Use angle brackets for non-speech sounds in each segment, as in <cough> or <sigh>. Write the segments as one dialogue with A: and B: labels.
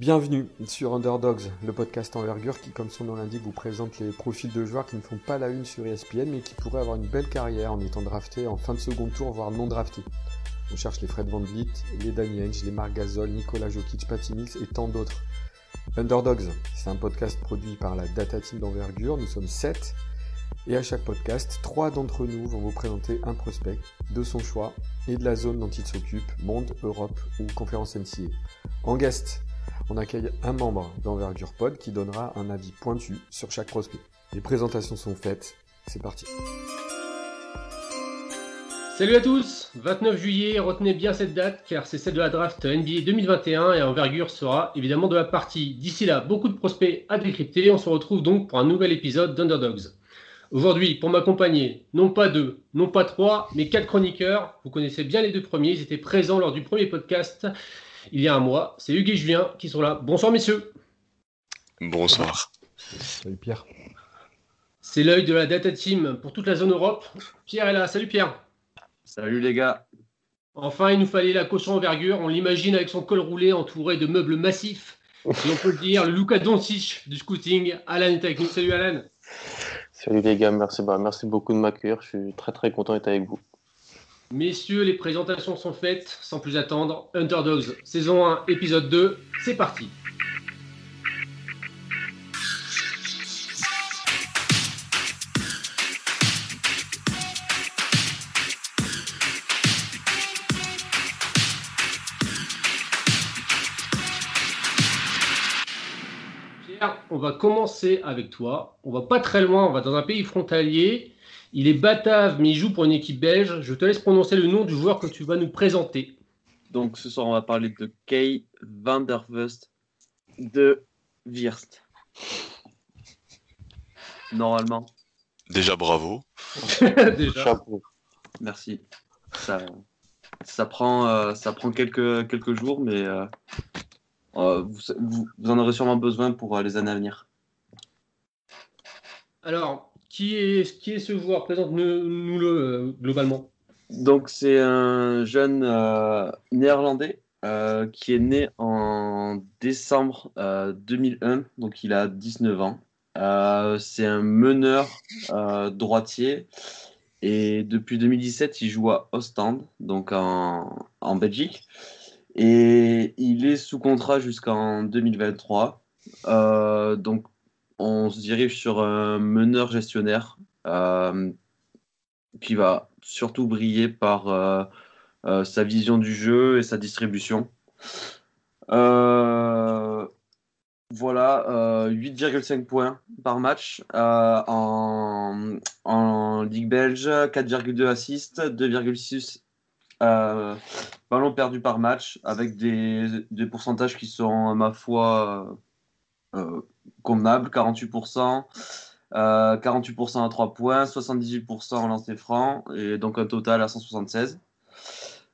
A: Bienvenue sur Underdogs, le podcast envergure qui, comme son nom l'indique, vous présente les profils de joueurs qui ne font pas la une sur ESPN mais qui pourraient avoir une belle carrière en étant draftés en fin de second tour, voire non draftés. On cherche les Fred Van Vliet, les Danny les Marc Gasol, Nicolas Jokic, Patty Mills et tant d'autres. Underdogs, c'est un podcast produit par la Data Team d'envergure. Nous sommes 7 et à chaque podcast, 3 d'entre nous vont vous présenter un prospect de son choix et de la zone dont il s'occupe, monde, Europe ou conférence NCA. En guest, on accueille un membre d'Envergure Pod qui donnera un avis pointu sur chaque prospect. Les présentations sont faites, c'est parti.
B: Salut à tous 29 juillet, retenez bien cette date car c'est celle de la draft NBA 2021 et Envergure sera évidemment de la partie. D'ici là, beaucoup de prospects à décrypter. On se retrouve donc pour un nouvel épisode d'Underdogs. Aujourd'hui, pour m'accompagner, non pas deux, non pas trois, mais quatre chroniqueurs. Vous connaissez bien les deux premiers, ils étaient présents lors du premier podcast il y a un mois. C'est Hugues et Julien qui sont là. Bonsoir messieurs.
C: Bonsoir.
A: Salut Pierre.
B: C'est l'œil de la data team pour toute la zone Europe. Pierre est là. Salut Pierre.
D: Salut les gars.
B: Enfin, il nous fallait la caution envergure. On l'imagine avec son col roulé entouré de meubles massifs. Et on peut le dire, le Luka Doncic du scouting. Alan est avec nous. Salut Alan.
E: Salut les gars, merci, bah, merci beaucoup de m'accueillir. Je suis très très content d'être avec vous.
B: Messieurs, les présentations sont faites. Sans plus attendre, Underdogs, saison 1, épisode 2, c'est parti. Pierre, on va commencer avec toi. On va pas très loin, on va dans un pays frontalier. Il est batave, mais il joue pour une équipe belge. Je te laisse prononcer le nom du joueur que tu vas nous présenter.
D: Donc ce soir, on va parler de Kay van der Vust de Wirst. Normalement.
C: Déjà bravo. <laughs>
B: Déjà.
E: Chapeau.
D: Merci. Ça, ça, prend, euh, ça prend quelques, quelques jours, mais euh, euh, vous, vous- vous en aurez sûrement besoin pour euh, les années à venir.
B: Alors, qui est, ce joueur? Présente-nous le euh, globalement.
D: Donc c'est un jeune euh, néerlandais euh, qui est né en décembre euh, 2001, donc il a 19 ans. C'est un meneur droitier et depuis 2017 il joue à Ostend, donc en, en Belgique. Et il est sous contrat jusqu'en 2023. Euh, donc on se dirige sur un meneur gestionnaire euh, qui va surtout briller par euh, euh, sa vision du jeu et sa distribution. Voilà, euh, 8,5 points par match en, en Ligue belge, 4,2 assists, 2,6 euh, ballons perdus par match, avec des, des pourcentages qui sont, à ma foi, euh, convenables, 48%. Euh, 48% à 3 points, 78% en lancer franc, et donc un total à 176.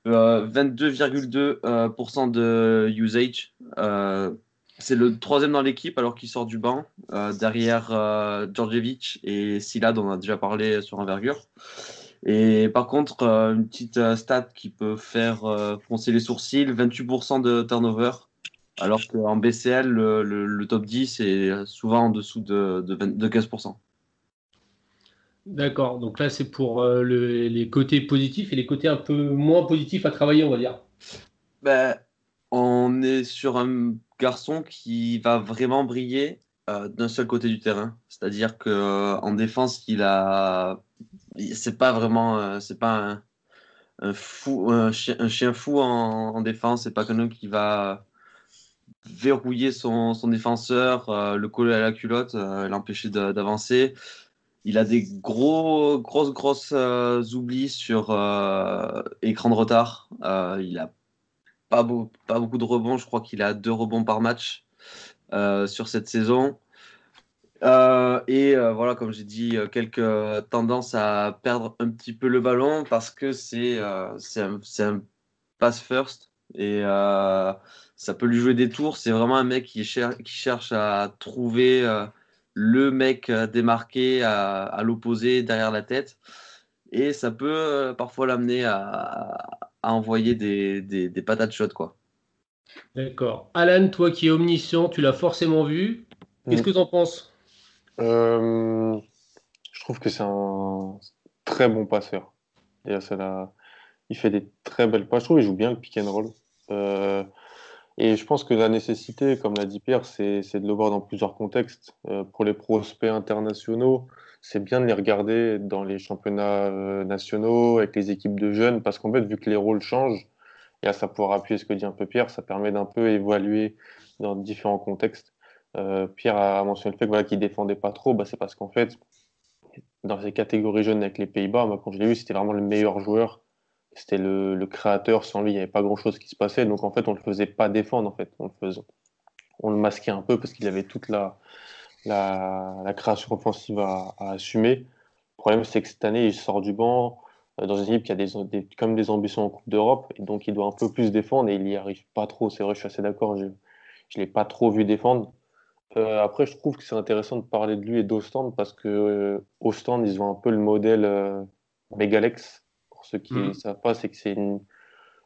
D: Euh, 22,2% euh, de usage. Euh, c'est le troisième dans l'équipe alors qu'il sort du banc, euh, derrière euh, Djordjevic et Sila, dont on a déjà parlé sur Envergure. Et par contre, euh, une petite euh, stat qui peut faire euh, froncer les sourcils 28% de turnover, alors qu'en BCL, le, le- le top 10 est souvent en dessous de, de, 20 de 15%.
B: D'accord, donc là c'est pour euh, le- les côtés positifs et les côtés un peu moins positifs à travailler, on va dire.
D: Ben, on est sur un garçon qui va vraiment briller euh, d'un seul côté du terrain. C'est-à-dire que euh, en défense, il a, c'est pas vraiment, euh, c'est pas un, un fou, un chien, un chien fou en, en défense. C'est pas quelqu'un qui va verrouiller son, son défenseur, euh, le coller à la culotte, euh, l'empêcher d'avancer. Il a des gros, grosses, grosses euh, oublis sur écran de retard. Il a pas, beau- pas beaucoup de rebonds. Je crois qu'il a deux rebonds par match sur cette saison. Et voilà, comme j'ai dit, quelques tendances à perdre un petit peu le ballon parce que c'est un, un pass first et ça peut lui jouer des tours. C'est vraiment un mec qui, cher- qui cherche à trouver euh, le mec euh, démarqué à, à l'opposé derrière la tête. Et ça peut euh, parfois l'amener à, à envoyer des, des, des patates chaudes. Quoi.
B: D'accord. Alan, toi qui es omniscient, tu l'as forcément vu. Qu'est-ce que tu en penses?
E: Euh, je trouve que c'est un très bon passeur. Et ça l'a- il fait des très belles passes. Je trouve qu'il joue bien le pick and roll. Et je pense que la nécessité, comme l'a dit Pierre, c'est de le voir dans plusieurs contextes. Euh, pour les prospects internationaux, c'est bien de les regarder dans les championnats euh, nationaux, avec les équipes de jeunes, parce qu'en fait, vu que les rôles changent, et à ça pouvoir appuyer ce que dit un peu Pierre, ça permet d'un peu évaluer dans différents contextes. Euh, Pierre a mentionné le fait qu'il défendait pas trop, bah, c'est parce qu'en fait, dans ces catégories jeunes avec les Pays-Bas, quand je l'ai vu, c'était vraiment le meilleur joueur. C'était le, le créateur. Sans lui, il n'y avait pas grand-chose qui se passait. Donc, en fait, on ne le faisait pas défendre. En fait. on, le faisait, on le masquait un peu parce qu'il avait toute la, la, création offensive à, assumer. Le problème, c'est que cette année, il sort du banc euh, dans une équipe qui a des, comme des ambitions en Coupe d'Europe. Et donc, il doit un peu plus défendre et il n'y arrive pas trop. C'est vrai, je suis assez d'accord. Je ne l'ai pas trop vu défendre. Euh, après, je trouve que c'est intéressant de parler de lui et d'Ostend parce que euh, Ostend, ils ont un peu le modèle Megalex. Pour ceux qui ne savent pas, c'est que c'est une...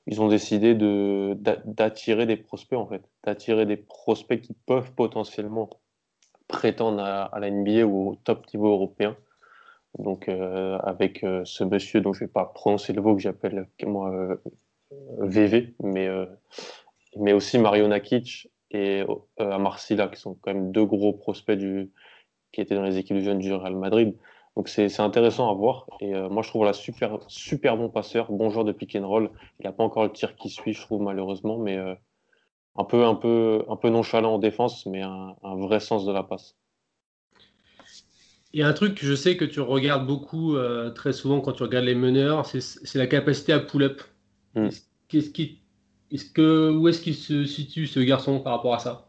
E: ils ont décidé de d'a- d'attirer des prospects en fait, d'attirer des prospects qui peuvent potentiellement prétendre à, à la NBA ou au top niveau européen. Donc euh, avec euh, ce monsieur dont je ne vais pas prononcer le mot que j'appelle moi euh, VV, mais euh, mais aussi Mario Nakic et Amarcila, qui sont quand même deux gros prospects du, qui étaient dans les équipes de jeunes du Real Madrid. Donc c'est intéressant à voir. Et euh, moi, je trouve la super, super bon passeur, bon joueur de pick and roll. Il n'a pas encore le tir qui suit, je trouve, malheureusement, mais euh, un, peu, un, peu, un peu nonchalant en défense, mais un, un vrai sens de la passe.
B: Il y a un truc que je sais que tu regardes beaucoup euh, très souvent quand tu regardes les meneurs, c'est la capacité à pull-up.
E: Mm.
B: Qu'est-ce qui, est-ce que, où est-ce qu'il se situe ce garçon par rapport à ça?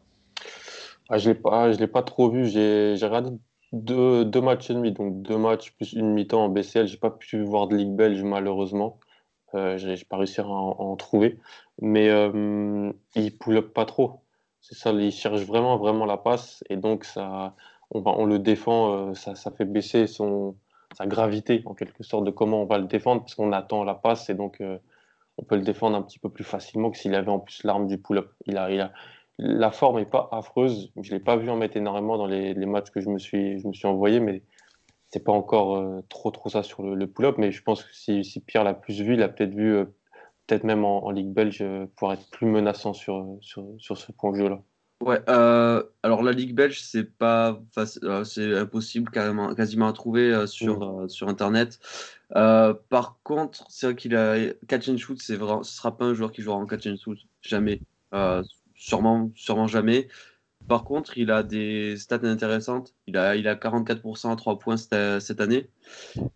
E: Ah, je ne l'ai pas, pas trop vu. J'ai j'ai regardé deux, matchs et demi, donc deux matchs plus une mi-temps en BCL. J'ai pas pu voir de Ligue belge, malheureusement. Euh, j'ai pas réussi à en, trouver. Mais euh, il pull up pas trop. C'est ça, il cherche vraiment, vraiment la passe. Et donc, ça, on, le défend, euh, ça, fait baisser son, sa gravité, en quelque sorte, de comment on va le défendre, parce qu'on attend la passe. Et donc, euh, on peut le défendre un petit peu plus facilement que s'il avait en plus l'arme du pull-up. Il a, la forme n'est pas affreuse. Je ne l'ai pas vu en mettre énormément dans les, les matchs que je me suis, je me suis envoyé, mais c'est pas encore euh, trop trop ça sur le, le pull-up. Mais je pense que si, si Pierre l'a plus vu, il a peut-être vu, euh, peut-être même en, en Ligue belge, euh, pouvoir être plus menaçant sur, sur, sur ce point de jeu-là.
D: Ouais, euh, alors la Ligue belge, c'est pas c'est impossible carrément, quasiment à trouver euh, sur, euh, sur Internet. Par contre, c'est vrai qu'il a catch and shoot, c'est vraiment, ce sera pas un joueur qui jouera en catch and shoot, jamais. Sûrement, sûrement jamais. Par contre, il a des stats intéressantes. Il a, il a 44% à 3 points cette, année.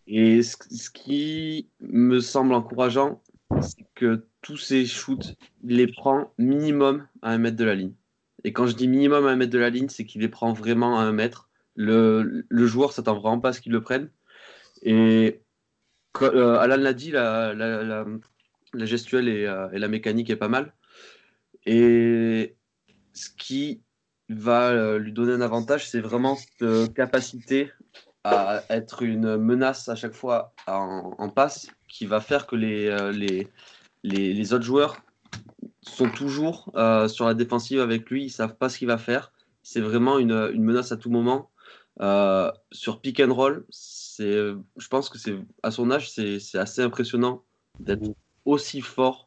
D: Et ce, qui me semble encourageant, c'est que tous ses shoots, il les prend minimum à un mètre de la ligne. Et quand je dis minimum à un mètre de la ligne, c'est qu'il les prend vraiment à un mètre. Le, le joueur s'attend vraiment pas à ce qu'il le prenne. Et euh, Alan l'a dit, la, gestuelle euh, et la mécanique est pas mal. Et ce qui va euh, lui donner un avantage, c'est vraiment cette capacité à être une menace à chaque fois en, en passe qui va faire que les, euh, les, les, les autres joueurs sont toujours euh, sur la défensive avec lui, ils savent pas ce qu'il va faire. C'est vraiment une, une menace à tout moment. Euh, sur pick and roll, je pense que c'est à son âge, c'est assez impressionnant d'être aussi fort,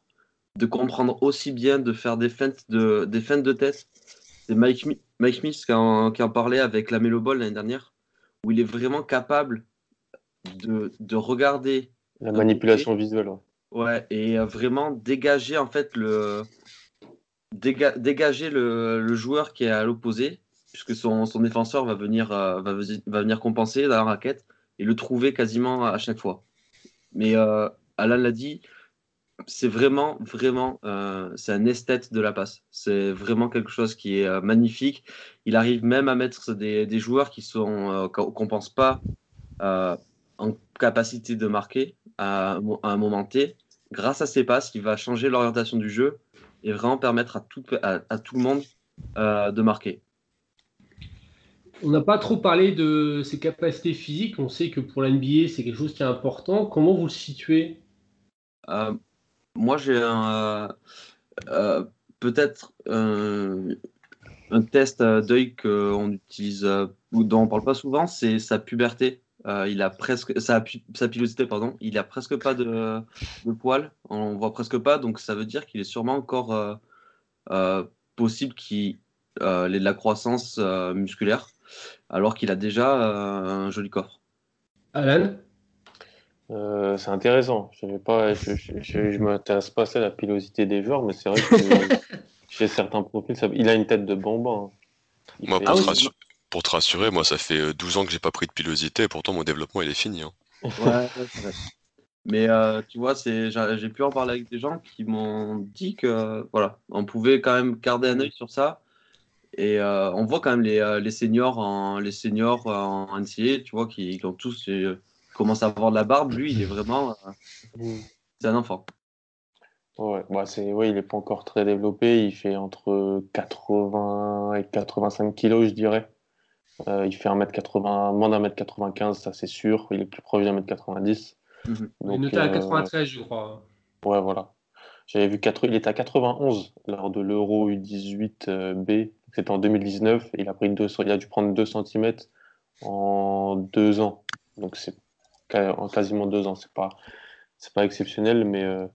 D: de comprendre aussi bien, de faire des feintes de, des feintes de tête. C'est Mike, Mi- Mike Smith qui en, qui en parlait avec la Melo Ball l'année dernière, où il est vraiment capable de, de regarder
E: La manipulation visuelle. ouais.
D: Et vraiment dégager en fait le déga- dégager le, le joueur qui est à l'opposé, puisque son, son défenseur va venir, euh, va venir compenser dans la raquette et le trouver quasiment à chaque fois. Mais euh, Alan l'a dit, c'est vraiment, vraiment, euh, c'est un esthète de la passe. C'est vraiment quelque chose qui est euh, magnifique. Il arrive même à mettre des, des joueurs qui sont euh, qu'on pense pas en capacité de marquer à, un mo- à un moment T. Grâce à ses passes, il va changer l'orientation du jeu et vraiment permettre à tout, à, à tout le monde de marquer.
B: On n'a pas trop parlé de ses capacités physiques. On sait que pour la NBA, c'est quelque chose qui est important. Comment vous le situez?
D: Euh, moi, j'ai euh, euh, peut-être euh, un test d'œil qu'on utilise ou dont on parle pas souvent, c'est sa puberté. il a presque sa, sa, pilosité, pardon. Il a presque pas de, poils. On voit presque pas, donc ça veut dire qu'il est sûrement encore possible qu'il ait de la croissance musculaire, alors qu'il a déjà un joli corps.
B: Alan?
E: Euh, c'est intéressant. Je ne pas, je, je, m'intéresse pas à la pilosité des joueurs, mais c'est vrai que <laughs> chez certains profils, il a une tête de bambin.
C: Hein. Moi, pour, te rassurer, moi, ça fait 12 euh, ans que j'ai pas pris de pilosité, et pourtant mon développement il est fini. Hein. <laughs>
D: Ouais, mais euh, tu vois, j'ai pu en parler avec des gens qui m'ont dit que voilà, on pouvait quand même garder un œil sur ça. Et on voit quand même les, les seniors en les seniors en NCA, tu vois, qui, qui ont tous commence à avoir de la barbe, lui, il est vraiment. Euh, c'est un enfant.
E: Ouais, bah c'est, ouais, il n'est pas encore très développé. Il fait entre 80 et 85 kilos, je dirais. Euh, il fait 1m80, moins d'un mètre 95, ça c'est sûr. Il est plus proche d'un mètre 90.
B: Mhm. il est noté à 93, je crois.
E: Ouais, voilà. J'avais vu 4... il était à 91 lors de l'Euro U18B. C'était en 2019. Il a, pris deux... il a dû prendre 2 cm en deux ans. Donc c'est en quasiment deux ans. C'est pas, c'est pas exceptionnel, mais euh,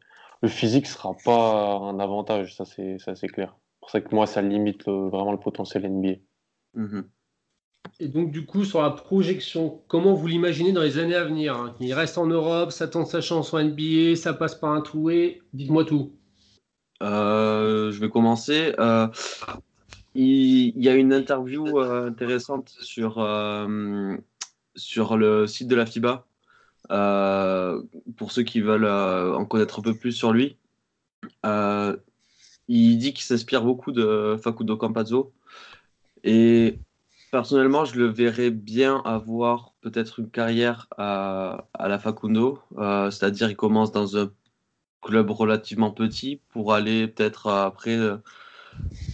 E: le physique sera pas un avantage, ça c'est, ça c'est clair. C'est pour ça que moi, ça limite vraiment le potentiel NBA.
B: Mhm. Et donc, du coup, sur la projection, comment vous l'imaginez dans les années à venir hein? Il reste en Europe, ça tente sa chance en NBA, ça passe par un toué. Dites-moi tout.
D: Euh, je vais commencer. Euh, il, y a une interview intéressante sur, sur le site de la FIBA pour ceux qui veulent euh, en connaître un peu plus sur lui, euh, il dit qu'il s'inspire beaucoup de Facundo Campazzo. Et personnellement, je le verrais bien avoir peut-être une carrière à, à la Facundo. C'est-à-dire, il commence dans un club relativement petit pour aller peut-être après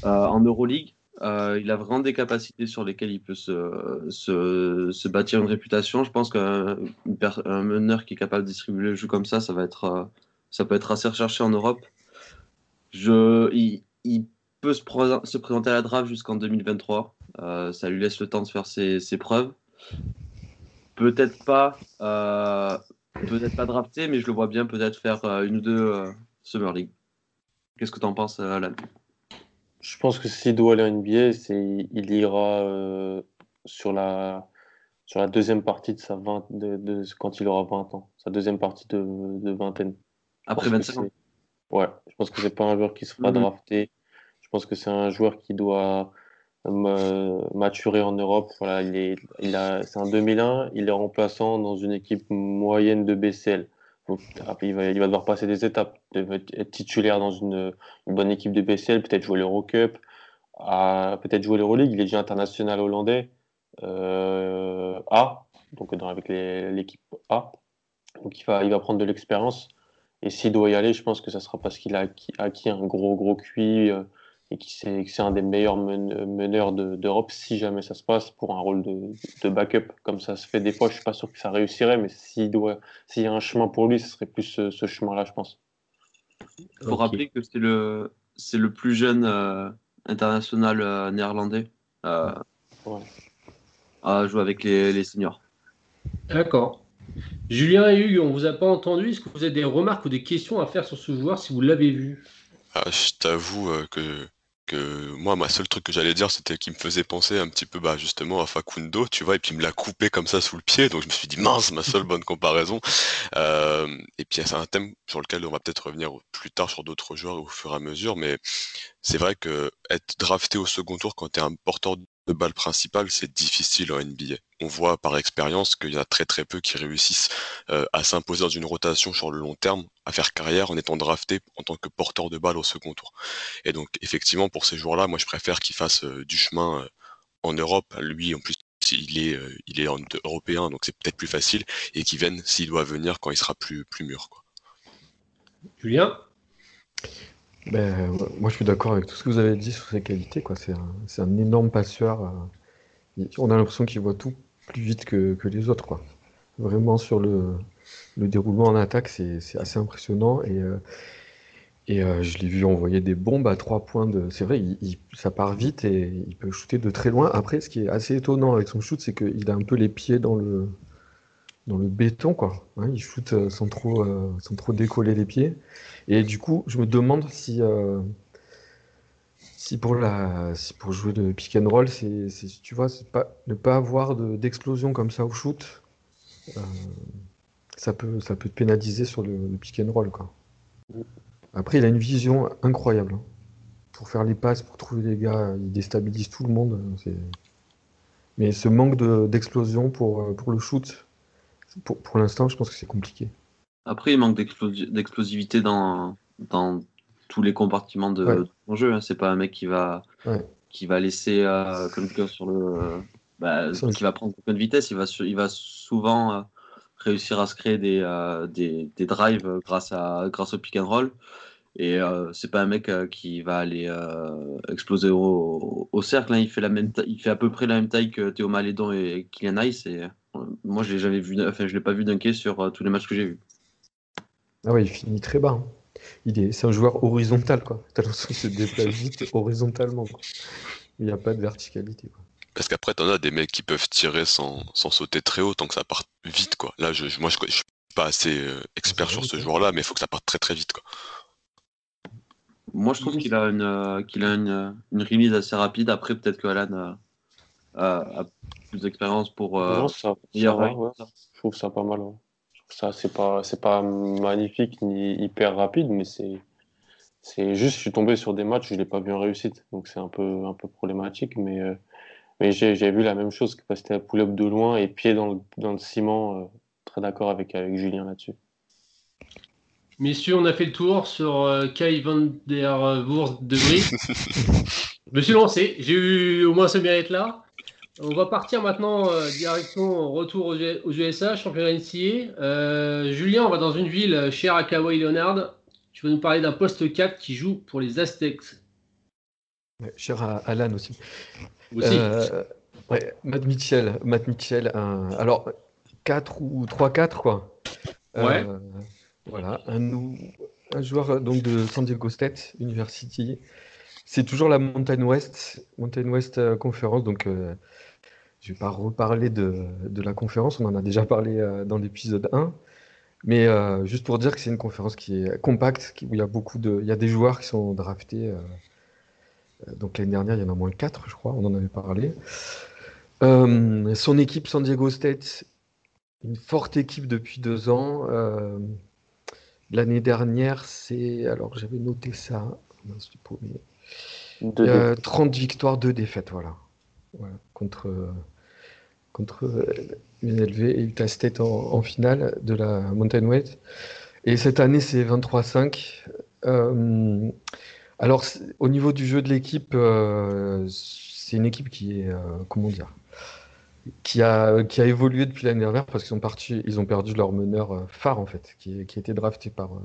D: en Euroleague. Euh, il a vraiment des capacités sur lesquelles il peut se, bâtir une réputation. Je pense qu'un meneur qui est capable de distribuer le jeu comme ça, ça, euh, peut être assez recherché en Europe. Je, il, peut se, se, présenter à la draft jusqu'en 2023. Euh, ça lui laisse le temps de faire ses, preuves. Peut-être pas, peut-être pas drafté, mais je le vois bien peut-être faire une ou deux Summer League. Qu'est-ce que tu en penses, Alan?
E: Je pense que s'il doit aller en NBA, c'est, il ira euh, sur, la, sur la deuxième partie de sa 20, de, de, quand il aura 20 ans, sa deuxième partie de, de vingtaine.
D: Après 25 ans
E: Ouais, je pense que c'est pas un joueur qui sera mhm. drafté. Je pense que c'est un joueur qui doit euh, maturer en Europe. Voilà, il est, il a, c'est un 2001, il est remplaçant dans une équipe moyenne de BCL il, va, devoir passer des étapes, être titulaire dans une, bonne équipe de BCL, peut-être jouer l'Eurocup, peut-être jouer l'Euroleague. Il est déjà international hollandais euh, A, donc avec l'équipe A. Donc il va, il va prendre de l'expérience. Et s'il doit y aller, je pense que ça sera parce qu'il a acquis, un gros, gros QI. Euh, et qui c'est un des meilleurs meneurs d'Europe si jamais ça se passe pour un rôle de, backup comme ça se fait des fois je suis pas sûr que ça réussirait mais s'il doit s'il y a un chemin pour lui ce serait plus ce, chemin là je pense.
D: Il faut rappeler que c'est le c'est le plus jeune euh, international euh, néerlandais euh, à jouer avec les, les seniors.
B: D'accord. Julien et Hugues on vous a pas entendu. Est-ce que vous avez des remarques ou des questions à faire sur ce joueur si vous l'avez vu?
C: Ah, je t'avoue que moi, ma seule truc que j'allais dire, c'était qu'il me faisait penser un petit peu, bah, justement, à Facundo, tu vois, et puis il me l'a coupé comme ça sous le pied, donc je me suis dit, mince, ma seule bonne comparaison. Euh, et puis, c'est un thème sur lequel on va peut-être revenir plus tard sur d'autres joueurs au fur et à mesure, mais c'est vrai que être drafté au second tour quand tu un porteur de balle principale, c'est difficile en NBA. On voit par expérience qu'il y a très très peu qui réussissent euh, à s'imposer dans une rotation sur le long terme, à faire carrière en étant drafté en tant que porteur de balle au second tour. Et donc effectivement pour ces joueurs-là, moi je préfère qu'ils fassent euh, du chemin euh, en Europe. Lui en plus il est, il est européen, donc c'est peut-être plus facile, et qu'il vienne s'il doit venir quand il sera plus, plus mûr.
B: Julien?
A: Ben, moi, je suis d'accord avec tout ce que vous avez dit sur ses qualités. C'est un, énorme passeur. Euh, on a l'impression qu'il voit tout plus vite que, les autres. Quoi. Vraiment, sur le, le déroulement en attaque, c'est assez impressionnant. Et, euh, euh, je l'ai vu envoyer des bombes à trois points de. C'est vrai, ça part vite et il peut shooter de très loin. Après, ce qui est assez étonnant avec son shoot, c'est qu'il a un peu les pieds dans le, dans le béton, quoi. Il shoot euh, sans trop, euh, sans trop décoller les pieds. Et du coup, je me demande si, si, pour, la, si pour jouer de pick and roll, c'est, tu vois, ne pas avoir d'explosion comme ça au shoot, ça, peut, te pénaliser sur le, pick and roll, quoi. Après, il a une vision incroyable. Hein. Pour faire les passes, pour trouver les gars, il déstabilise tout le monde. Mais ce manque d'explosion pour, euh, pour le shoot, pour, pour l'instant, je pense que c'est compliqué.
D: Après, il manque d'explosivité dans, dans tous les compartiments de, son jeu. Hein. C'est pas un mec qui va, qui va laisser euh, comme sur le. Bah, qui va prendre de vitesse. Il va, il va souvent euh, réussir à se créer des, euh, des, des, drives grâce, à, grâce au pick and roll. Et euh, c'est pas un mec euh, qui va aller euh, exploser au, au cercle. Hein. Il, fait la même il fait à peu près la même taille que Théo Malédon et Kylian Ice. Et, moi, je l'ai jamais vu, enfin, je l'ai pas vu dunker sur tous les matchs que j'ai vus.
A: Ah ouais, il finit très bas. Hein. Il est, c'est un joueur horizontal, quoi. T'as l'impression qu'il se déplace vite <laughs> horizontalement. Il n'y a pas de verticalité. Quoi.
C: Parce qu'après, t'en as des mecs qui peuvent tirer sans, sans, sauter très haut tant que ça part vite, quoi. Là, je, moi, je, je suis pas assez expert sur ce joueur-là, mais il faut que ça parte très très vite, quoi.
D: Moi, je trouve qu'il a une, euh, qu'il a une, une, release assez rapide. Après, peut-être que Alan a, a, plus d'expérience pour.
E: Euh, ça, Je trouve ça pas mal. Ça, c'est pas, c'est pas magnifique ni hyper rapide, mais c'est, c'est juste, je suis tombé sur des matchs où je l'ai pas vu en réussite, donc c'est un peu, un peu problématique. Mais, euh, mais j'ai, j'ai vu la même chose, que c'était un pull-up de loin et pied dans le, dans le ciment. Euh, très d'accord avec, avec Julien là-dessus.
B: Messieurs, on a fait le tour sur euh, Kai van der Wurst de Brie. Je me suis lancé, j'ai eu au moins ce mérite-là. On va partir maintenant euh, direction retour aux, aux, USA, championnat NCA. Euh, Julien, on va dans une ville chère à Kawhi Leonard. Tu vas nous parler d'un poste 4 qui joue pour les Aztecs.
A: Ouais, cher à Alan aussi. Aussi. Euh, ouais, Matt Mitchell. Matt Mitchell un... Alors, 4 ou 3-4, quoi.
B: Ouais.
A: Voilà, un, joueur euh, donc de San Diego State University. C'est toujours la Mountain West, Mountain West euh, Conference. Donc, euh, je ne vais pas reparler de, de, la conférence. On en a déjà parlé dans l'épisode 1. Mais juste pour dire que c'est une conférence qui est compacte, où il y a beaucoup de, il y a des joueurs qui sont draftés. Donc l'année dernière, il y en a moins 4, je crois. On en avait parlé. son équipe San Diego State, une forte équipe depuis deux ans. L'année dernière, c'est. Alors, j'avais noté ça. Euh, 30 victoires, 2 défaites, voilà. voilà. Contre, contre UNLV et Utah State en, en, finale de la Mountain West. Et cette année, c'est 23-5. Euh, alors, au niveau du jeu de l'équipe, euh, c'est une équipe qui est. Euh, comment dire qui a, qui a évolué depuis l'année dernière parce qu'ils ils ont perdu leur meneur euh, phare en fait, qui, qui a été drafté par, euh,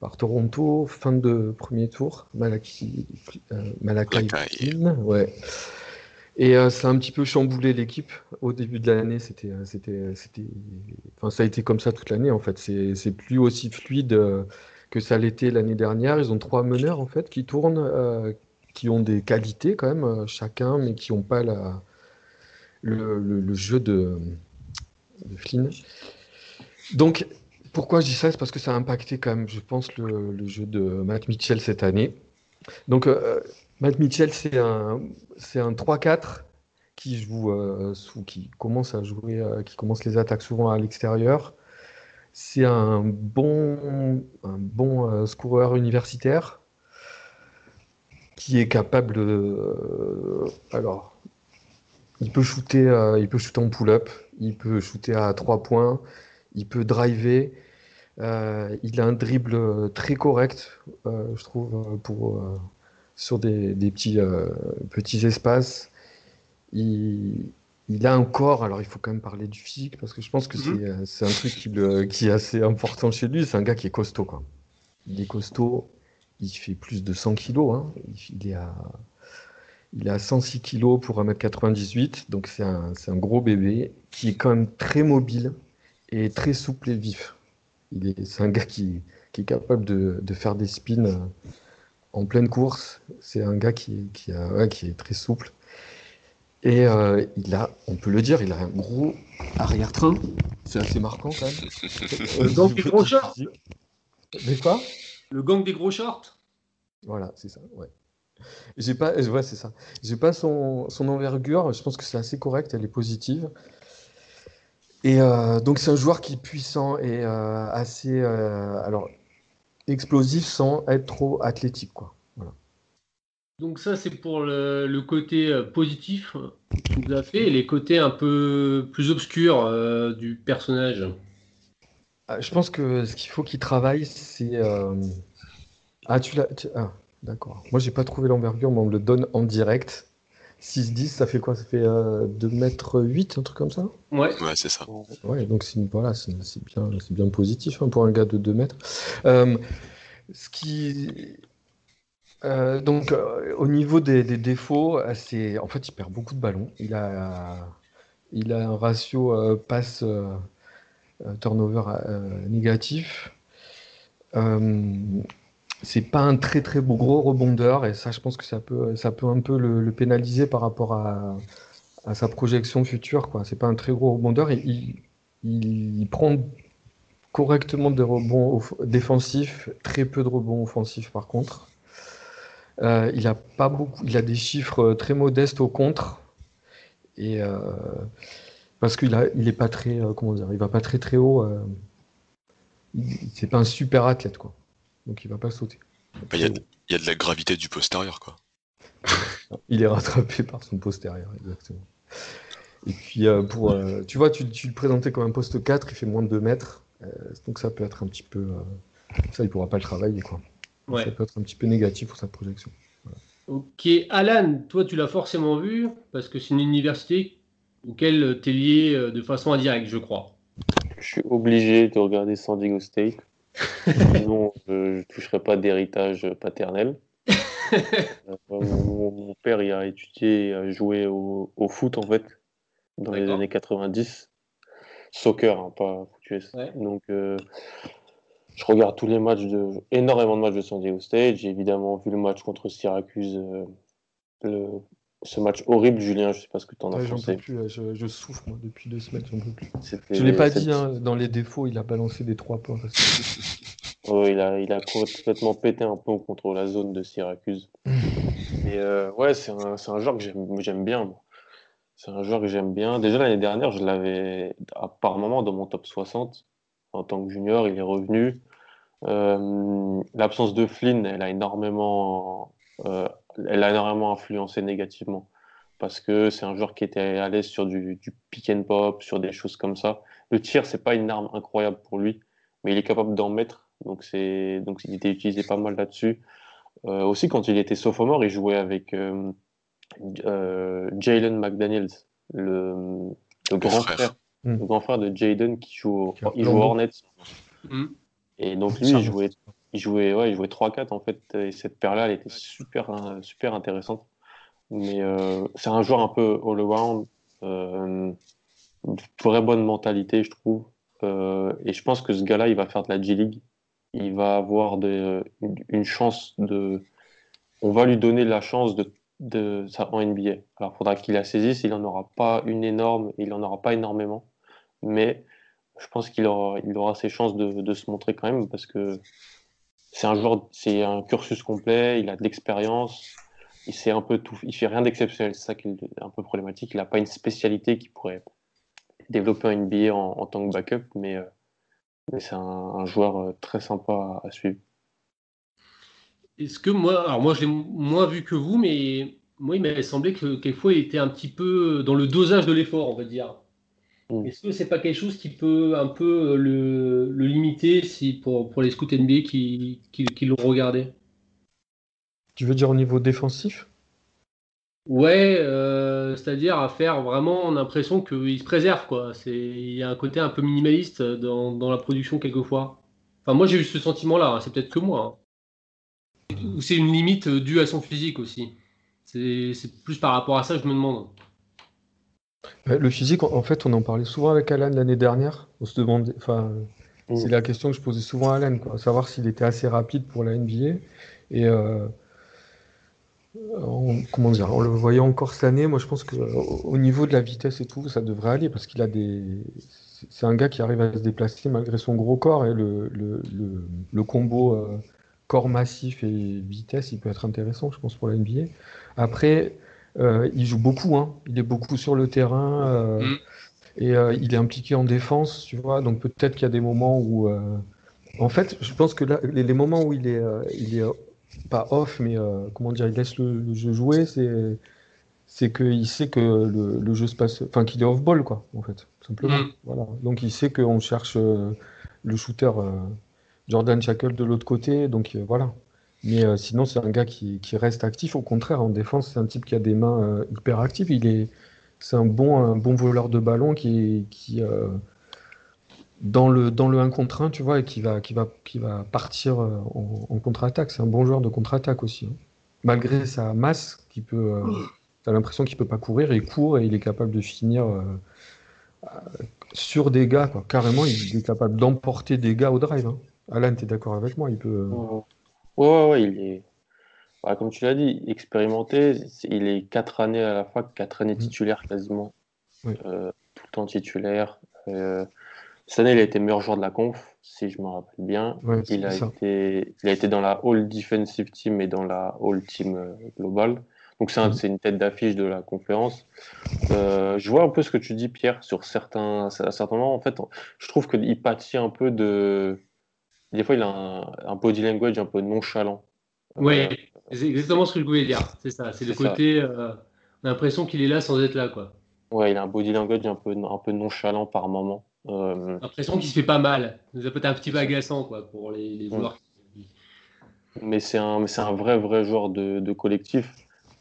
A: par Toronto, fin de premier tour, Malaki, euh, Malakai ouais. Et euh, ça a un petit peu chamboulé l'équipe au début de l'année. C'était, c'était, c'était, enfin, ça a été comme ça toute l'année en fait. C'est, c'est plus aussi fluide que ça l'était l'année dernière. Ils ont trois meneurs en fait qui tournent, qui ont des qualités quand même chacun, mais qui n'ont pas la le, jeu de, de, Flynn. Donc, pourquoi je dis ça? C'est parce que ça a impacté quand même, je pense, le, jeu de Matt Mitchell cette année. Donc, euh, Matt Mitchell, c'est un, un 3-4 qui joue euh, qui commence à jouer, euh, qui commence les attaques souvent à l'extérieur. C'est un bon, un bon scoreur universitaire qui est capable, alors, il peut shooter, euh, il peut shooter en pull-up, il peut shooter à trois points, il peut driver. Euh, il a un dribble très correct, euh, je trouve, pour, euh, sur des, des petits, euh, petits espaces. Il, il, a un corps, alors il faut quand même parler du physique, parce que je pense que -hmm. c'est un truc qui, le, qui, est assez important chez lui. C'est un gars qui est costaud. Quoi. Il est costaud, il fait plus de 100 kilos. Hein. Il, il est à il a 106 kg pour 1m98, donc c'est un, un, gros bébé qui est quand même très mobile et très souple et vif. C'est un gars qui, qui est capable de, de faire des spins en pleine course. C'est un gars qui, qui, a- ouais, qui est très souple. Et euh, il a, on peut le dire, il a un gros arrière-train. C'est assez marquant quand même. <laughs>
B: Le gang des gros shorts.
A: Mais quoi?
B: Le gang des gros shorts?
A: Voilà, c'est ça, ouais. J'ai pas, ouais, c'est ça. J'ai pas son, son envergure. Je pense que c'est assez correct. Elle est positive. Et euh, donc c'est un joueur qui est puissant et euh, assez, euh, alors explosif sans être trop athlétique, quoi. Voilà.
B: Donc ça, c'est pour le, le côté euh, positif euh, que vous avez fait et les côtés un peu plus obscurs euh, du personnage.
A: Ah, je pense que ce qu'il faut qu'il travaille, c'est. euh, Ah, tu l'as. tu- Ah, d'accord. Moi, j'ai pas trouvé l'envergure, mais on me le donne en direct. 6-10, ça fait quoi? Ça fait euh, 2m8, un truc comme ça?
B: Ouais.
C: Ouais, c'est ça.
A: Ouais, donc c'est voilà, bien, c'est bien positif hein, pour un gars de 2 mètres. Euh, ce qui, euh, donc euh, au niveau des, des défauts, euh, c'est en fait il perd beaucoup de ballons. Il a, il a un ratio euh, passe turnover euh, négatif. C'est pas un très très gros rebondeur et ça je pense que ça peut ça peut un peu le, le pénaliser par rapport à, à sa projection future quoi. C'est pas un très gros rebondeur il, il, il prend correctement des rebonds défensifs, très peu de rebonds offensifs par contre. Euh, il a pas beaucoup, il a des chiffres euh, très modestes au contre et euh, parce qu'il a, il est pas très, euh, comment dire, il va pas très très haut. euh, c'est pas un super athlète quoi, donc il va pas sauter.
C: Bah, Il y, a de- il y a de la gravité du postérieur, quoi. <laughs>
A: Il est rattrapé par son postérieur, exactement. Et puis, euh, pour, euh, tu vois, tu, tu le présentais comme un poste 4, il fait moins de 2 mètres. euh, donc, ça peut être un petit peu. euh, ça, il pourra pas le travailler, quoi.
B: Ouais.
A: Ça peut être un petit peu négatif pour sa projection.
B: Ok, Alan, toi tu l'as forcément vu parce que c'est une université auquel tu es lié de façon indirecte, je crois.
E: Je suis obligé de regarder San Diego State. Sinon, je ne toucherai pas d'héritage paternel. <laughs> Euh, mon, mon père il a étudié, a joué au, au foot en fait, dans les années 90. Soccer, hein, pas foot.
B: Ouais.
E: Donc, euh, je regarde tous les matchs, de, énormément de matchs de San Diego State. J'ai évidemment vu le match contre Syracuse, euh, le- ce match horrible, Julien. Je sais pas ce que tu en as
A: Ouais,
E: pensé.
A: peux plus, là, je, je souffre, moi, depuis deux semaines, j'en peux plus. Je l'ai pas dit, hein, dans les défauts, il a balancé des 3 points. <laughs>
E: Il a, il a complètement pété un pont contre la zone de Syracuse. <laughs> Et euh, ouais, c'est un, joueur que j'aime bien. moi. C'est un joueur que j'aime bien. Déjà l'année dernière, je l'avais à par moment dans mon top 60 en tant que junior. Il est revenu. Euh, L'absence de Flynn, elle a énormément, euh, elle a énormément influencé négativement parce que c'est un joueur qui était à l'aise sur du, du pick and pop, sur des choses comme ça. Le tir, c'est pas une arme incroyable pour lui, mais il est capable d'en mettre. Donc c'est donc il était utilisé pas mal là-dessus. Euh, aussi quand il était sophomore, il jouait avec euh, euh, Jalen McDaniels, le, le grand
C: frère.
E: frère, le grand frère de Jaden qui joue, au- il joue. Hornets.
B: Hmm.
E: Et donc lui, il jouait, il jouait, ouais, il jouait 3-4 en fait. Et cette paire-là, elle était super, euh, super intéressante. Mais euh, c'est un joueur un peu all-around, euh, vraie bonne mentalité, je trouve. Euh, et je pense que ce gars-là, il va faire de la G-League. Il va avoir de, une, une chance de. On va lui donner la chance de, de ça en NBA. Alors, il faudra qu'il la saisisse. Il n'en aura pas une énorme, il n'en aura pas énormément. Mais je pense qu'il aura, il aura ses chances de, de se montrer quand même parce que c'est un joueur, c'est un cursus complet, il a de l'expérience, il sait un peu tout, il fait rien d'exceptionnel, c'est ça qui est un peu problématique. Il n'a pas une spécialité qui pourrait développer un NBA en, tant que backup, mais, euh, c'est un, un joueur euh, très sympa à, à suivre.
B: Est-ce que moi, alors moi je l'ai moins vu que vous, mais moi il m'avait semblé que quelquefois il était un petit peu dans le dosage de l'effort, on va dire.
E: Mm.
B: Est-ce que c'est pas quelque chose qui peut un peu le, le limiter si pour, pour les scouts NBA qui, qui, qui l'ont regardé?
A: Tu veux dire au niveau défensif?
B: Ouais, euh, c'est-à-dire à faire vraiment, on a l'impression qu'il se préserve, quoi. C'est, il y a un côté un peu minimaliste dans, dans la production quelquefois. Enfin, moi j'ai eu ce sentiment-là, hein, c'est peut-être que moi. hein. Ou c'est une limite euh, due à son physique aussi. C'est, c'est plus par rapport à ça que je me demande.
A: Euh, Le physique, en en fait, on en parlait souvent avec Alan l'année dernière. On se demandait, enfin, C'est la question que je posais souvent à quoi, savoir s'il était assez rapide pour la NBA. Et euh, en, comment dire, en le voyant encore cette année, moi je pense qu'au niveau de la vitesse et tout, ça devrait aller parce qu'il a des. C'est un gars qui arrive à se déplacer malgré son gros corps et le, le, le, combo euh, corps massif et vitesse, il peut être intéressant, je pense, pour la NBA. Après, euh, il joue beaucoup, hein. il est beaucoup sur le terrain. Mm et euh, il est impliqué en défense, tu vois. Donc peut-être qu'il y a des moments où, euh, en fait, je pense que là, les, moments où il est, euh, il est pas off, mais comment dire, il laisse le, jeu jouer, c'est c'est qu'il sait que le, jeu se passe, enfin qu'il est off ball quoi, en fait, simplement. Mm. Voilà. Donc il sait qu'on cherche le shooter Jordan Shackle de l'autre côté, donc voilà. Mais sinon, c'est un gars qui, reste actif. Au contraire, en défense, c'est un type qui a des mains hyper actives. Il est, c'est un bon, un bon voleur de ballon qui, qui euh, dans le dans le 1 contre 1, tu vois, et qui va qui va qui va partir euh, en, contre-attaque. C'est un bon joueur de contre-attaque aussi. Hein. Malgré sa masse, qui peut, euh, t'as l'impression qu'il peut pas courir, il court et il est capable de finir sur des gars. Carrément, il est capable d'emporter des gars au drive. Hein. Alan, tu es d'accord avec moi? Il peut.
E: Ouais, ouais, ouais, il est bah, comme tu l'as dit, expérimenté, il est quatre années à la fac, quatre années mm. titulaires quasiment. Euh, tout le temps titulaire. Euh, cette année, il a été meilleur joueur de la conf, si je me rappelle bien. il, a été, il a été dans la All Defensive Team et dans la All Team euh, Global. Donc c'est mm. une tête d'affiche de la conférence. je vois un peu ce que tu dis, Pierre, sur certains, à certains moments. En fait, je trouve qu'il pâtit un peu de... Des fois, il a un, un body language un peu nonchalant.
B: Oui, c'est exactement ce que je voulais dire. C'est ça. C'est le côté. Euh, on a l'impression qu'il est là sans être là, quoi.
E: Ouais, il a un body language un peu, un peu nonchalant par moment.
B: Euh... L'impression qu'il se fait pas mal. Ça peut être un petit peu agaçant, quoi, pour les, joueurs.
E: Mais c'est un, un vrai, vrai joueur de, de collectif.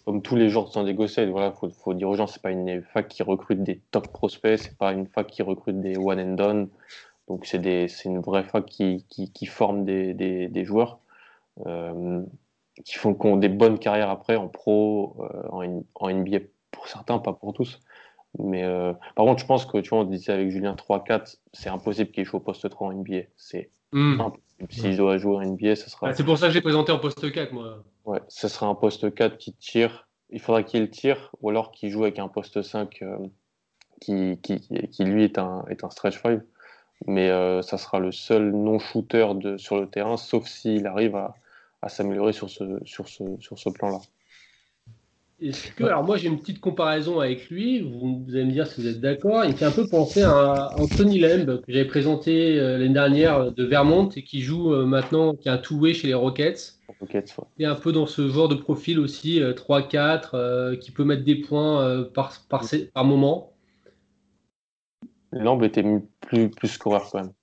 E: Comme tous les joueurs de San Diego voilà, faut, faut dire aux gens, c'est pas une fac qui recrute des top prospects, c'est pas une fac qui recrute des one and done. Donc c'est une vraie fac qui, qui, qui forme des, des, des joueurs. Euh, qui font ont des bonnes carrières après en pro, euh, en, NBA pour certains, pas pour tous. Mais euh, par contre, je pense que tu vois, on disait avec Julien 3-4, c'est impossible qu'il joue au poste 3 en NBA. C'est hmm. impossible. S'il doit jouer en NBA, ce sera.
B: Ah, c'est pour ça que j'ai présenté en poste 4, moi.
E: Ouais, ce sera un poste 4 qui tire. Il faudra qu'il tire, ou alors qu'il joue avec un poste 5 euh, qui, qui, qui, lui est un, est un stretch 5. Mais ça sera le seul non-shooter sur le terrain, sauf s'il arrive à, à s'améliorer sur ce, sur ce, sur ce plan-là.
B: Est-ce que, alors moi j'ai une petite comparaison avec lui, vous, allez me dire si vous êtes d'accord, il fait un peu penser à Anthony Lemb que j'avais présenté euh, l'année dernière de Vermont et qui joue euh, maintenant, qui a un two-way chez les Rockets. Rockets Et un peu dans ce genre de profil aussi, 3-4, euh, qui peut mettre des points par, par, par moment.
E: Lamb était plus, plus scoreur quand même.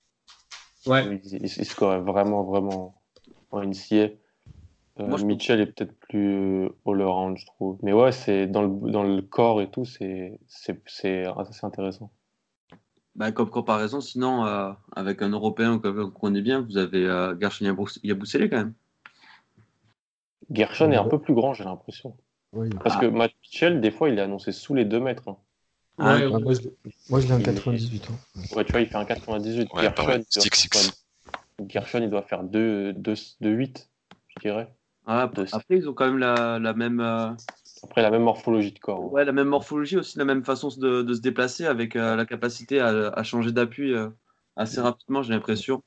B: Ouais.
E: Il, il, scorait vraiment, vraiment en NCA. Euh, Mitchell est peut-être plus all-around, je trouve. Mais ouais, c'est dans le, dans le corps et tout, c'est assez intéressant.
D: Bah, comme comparaison, sinon, euh, avec un Européen qu'on connaît bien, vous avez euh, Gershon Yabusele quand même.
E: Gershon est un peu plus grand, j'ai l'impression. Parce que Matt Mitchell, des fois, il est annoncé sous les 2 mètres. Hein.
A: Ah, moi, je, l'ai en 98. Hein.
E: Ouais, tu vois, il fait un 98. Gershon, il doit faire 2, 2, 2 8, je dirais.
D: Ah, après, ils ont quand même la, la même. Euh,
E: après, la même morphologie de corps.
D: Ouais, la même morphologie aussi, la même façon de, de se déplacer avec euh, la capacité à, à changer d'appui euh, assez rapidement, j'ai l'impression.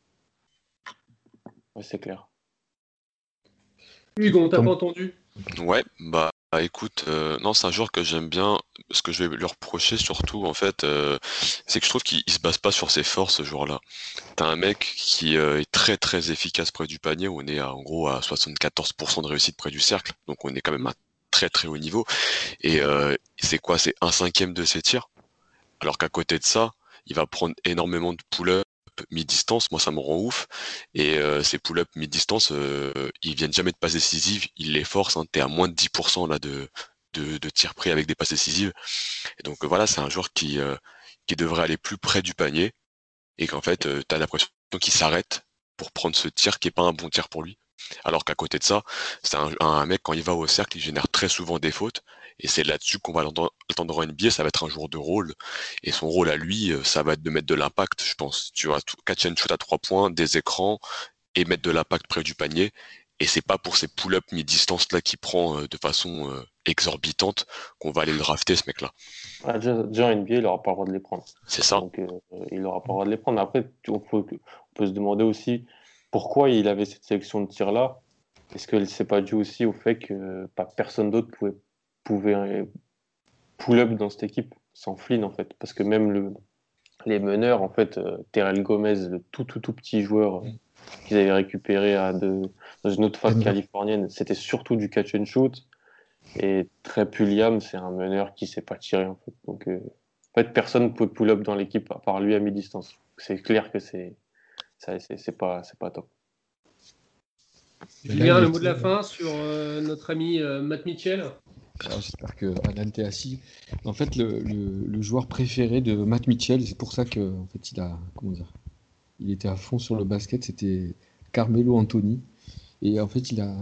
E: Ouais, c'est clair.
B: Hugo, on t'a pas entendu?
C: Ouais, bah bah écoute, euh, non, c'est un joueur que j'aime bien. Ce que je vais lui reprocher surtout, en fait, euh, c'est que je trouve qu'il se base pas sur ses forces, ce joueur-là. T'as un mec qui euh, est très très efficace près du panier. On est à, en gros à 74% de réussite près du cercle, donc on est quand même à très très haut niveau. Et c'est quoi? C'est un cinquième de ses tirs. Alors qu'à côté de ça, il va prendre énormément de pull-up mi-distance, moi ça me rend ouf. Et euh, ces pull-up mi-distance, euh, ils viennent jamais de passes décisives, ils les forcent. Hein, T'es à moins de 10% là de, de, de tir pris avec des passes décisives. Donc voilà, c'est un joueur qui, euh, qui devrait aller plus près du panier et qu'en fait, tu as l'impression qu'il s'arrête pour prendre ce tir qui est pas un bon tir pour lui. Alors qu'à côté de ça, c'est un, mec, quand il va au cercle, il génère très souvent des fautes. Et c'est là-dessus qu'on va l'attendre en NBA, ça va être un joueur de rôle. Et son rôle à lui, euh, ça va être de mettre de l'impact, je pense. Tu vois, catch and shoot à trois points, des écrans, et mettre de l'impact près du panier. Et c'est pas pour ces pull-up mi-distance là qui prend euh, de façon euh, exorbitante qu'on va aller le drafter ce mec-là.
E: Ah, déjà, en NBA, il n'aura pas le droit de les prendre.
C: C'est ça.
E: Donc, il n'aura pas le droit de les prendre. Après, on peut, on peut se demander aussi pourquoi il avait cette sélection de tir là est-ce que c'est pas dû aussi au fait que pas personne d'autre pouvait, pouvait euh, pull-up dans cette équipe sans Flynn en fait Parce que même le, les meneurs, en fait, euh, Terrell Gomez, le tout tout tout petit joueur euh, qu'ils avaient récupéré à de, dans une autre phase californienne, c'était surtout du catch and shoot. Et Trey Pulliam, c'est un meneur qui sait pas tirer en fait. Donc en fait, personne ne pouvait pull-up dans l'équipe à part lui à mi-distance. C'est clair que c'est c'est pas, pas top.
B: Julien, le mot de la fin sur euh, notre ami euh, Matt Mitchell?
A: J'espère que Alan t'est assis. En fait, le, joueur préféré de Matt Mitchell, c'est pour ça que en fait, il a comment dire, il était à fond sur le basket. C'était Carmelo Anthony. Et en fait, il a,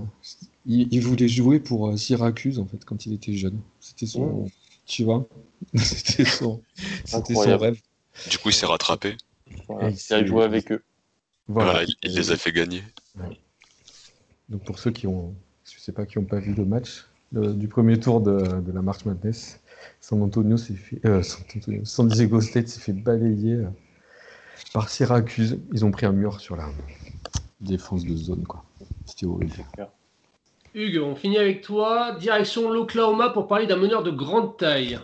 A: il, voulait jouer pour euh, Syracuse en fait quand il était jeune. C'était son, oh. tu vois, <laughs> c'était son, c'était son rêve.
C: Du coup, il s'est rattrapé.
E: il a joué avec eux.
C: Voilà, il, les a fait gagner.
A: Donc pour ceux qui ont, je sais pas, qui n'ont pas vu le match du premier tour de, la March Madness, San Antonio s'est fait, euh, San, Diego State s'est fait balayer euh, par Syracuse. Ils ont pris un mur sur la défense de zone, quoi. C'était horrible.
B: Hugues, on finit avec toi. Direction l'Oklahoma pour parler d'un meneur de grande taille.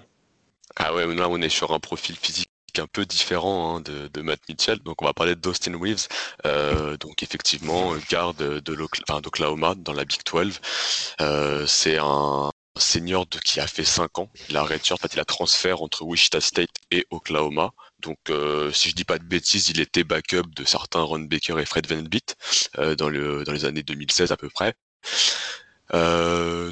C: Ah ouais, là on est sur un profil physique un peu différent hein, de, Matt Mitchell. Donc on va parler d'Austin Reeves, euh, donc effectivement garde de d'Oklahoma dans la Big 12. Euh, c'est un senior qui a fait 5 ans. Il a en fait, il a transfert entre Wichita State et Oklahoma. Donc, euh, si je dis pas de bêtises, il était backup de certains Ron Baker et Fred Van Beat dans, le, dans les années 2016 à peu près.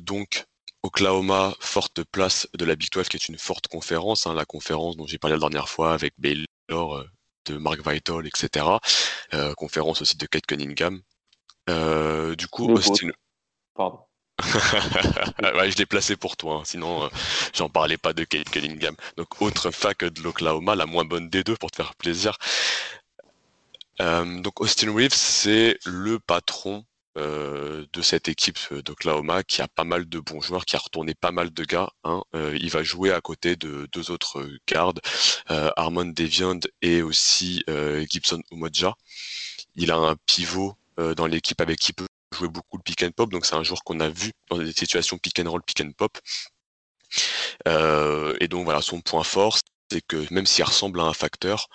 C: donc, Oklahoma, forte place de la Big 12, qui est une forte conférence, hein, la conférence dont j'ai parlé la dernière fois avec Baylor, euh, de Mark Vital, etc. Euh, conférence aussi de Kate Cunningham. Euh, du coup, Austin.
E: Pardon. <laughs>
C: je l'ai placé pour toi, hein, sinon j'en parlais pas de Kate Cunningham. Donc, autre fac de l'Oklahoma, la moins bonne des deux pour te faire plaisir. donc, Austin Reeves, c'est le patron euh, de cette équipe euh, d'Oklahoma qui a pas mal de bons joueurs, qui a retourné pas mal de gars. Hein. Euh, il va jouer à côté de deux autres gardes, Armand Deviand et aussi Gibson Umoja. Il a un pivot dans l'équipe avec qui peut jouer beaucoup le pick and pop, donc c'est un joueur qu'on a vu dans des situations pick and roll, pick and pop. et donc voilà, son point fort, c'est que même s'il ressemble à un facteur,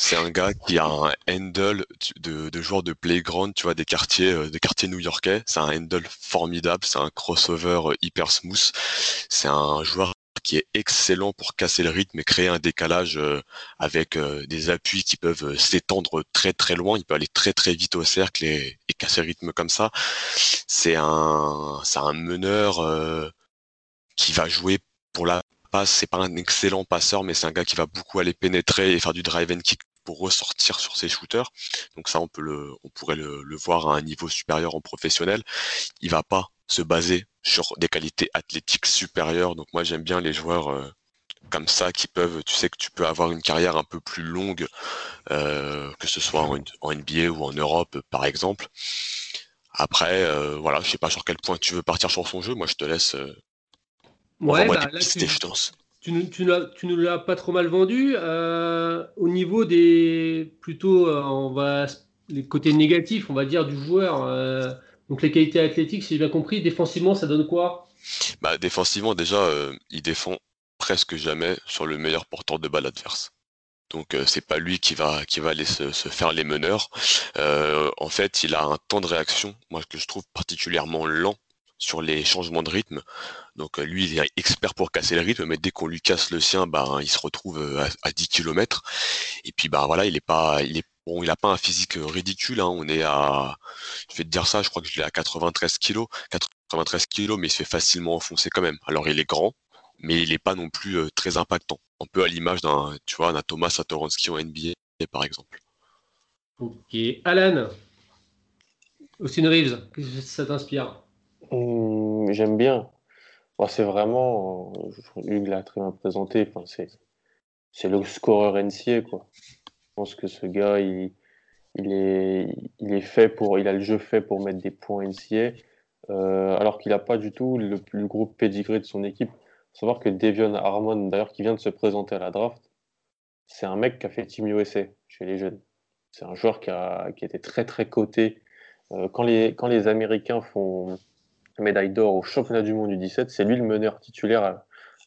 C: c'est un gars qui a un handle de, de joueur de playground, tu vois, des quartiers, euh, des quartiers new-yorkais. C'est un handle formidable, c'est un crossover euh, hyper smooth. C'est un joueur qui est excellent pour casser le rythme et créer un décalage euh, avec des appuis qui peuvent s'étendre très très loin. Il peut aller très très vite au cercle et, casser le rythme comme ça. C'est un, c'est un meneur qui va jouer pour la passe. C'est pas un excellent passeur, mais c'est un gars qui va beaucoup aller pénétrer et faire du drive and kick pour ressortir sur ses shooters. Donc ça, on peut le, on pourrait le, voir à un niveau supérieur en professionnel. Il va pas se baser sur des qualités athlétiques supérieures. Donc moi, j'aime bien les joueurs euh, comme ça qui peuvent, tu sais que tu peux avoir une carrière un peu plus longue, euh, que ce soit en, NBA ou en Europe, par exemple. Après, euh, voilà, je sais pas sur quel point tu veux partir sur son jeu. Moi, je te laisse.
B: ouais, bah, là, tu, tu, nous l'as pas trop mal vendu. Euh, au niveau des plutôt, euh, on va les côtés négatifs, on va dire du joueur. Euh, donc les qualités athlétiques, si j'ai bien compris, défensivement, ça donne quoi?
C: Bah, défensivement, déjà, il défend presque jamais sur le meilleur porteur de balle adverse. Donc c'est pas lui qui va qui va aller se, se faire les meneurs. en fait, il a un temps de réaction, moi que je trouve particulièrement lent sur les changements de rythme. Donc euh, lui, il est expert pour casser le rythme, mais dès qu'on lui casse le sien, ben, il se retrouve euh, à, 10 km. Et puis ben voilà, il est pas, il est bon, il a pas un physique euh, ridicule. Hein. On est à, je vais te dire ça, je crois que je l'ai à 93 kg, 93 kg, mais il se fait facilement enfoncer quand même. Alors il est grand, mais il n'est pas non plus très impactant. Un peu à l'image d'un, tu vois, d'un Thomas Satoransky en NBA par exemple.
B: Ok, Alan, Austin Reeves, qu'est-ce que ça t'inspire?
E: Hum, j'aime bien. c'est vraiment, Hugues l'a très bien présenté, enfin, c'est le scoreur NCA. Quoi. Je pense que ce gars, il, il, est, il, est fait pour, il a le jeu fait pour mettre des points NCA, euh, alors qu'il n'a pas du tout le plus gros pedigree de son équipe. Il faut savoir que Devion Harmon, d'ailleurs, qui vient de se présenter à la draft, c'est un mec qui a fait Team USA chez les jeunes. C'est un joueur qui a, qui été très très coté. Euh, quand, les, quand les Américains font médaille d'or au championnat du monde du 17, c'est lui le meneur titulaire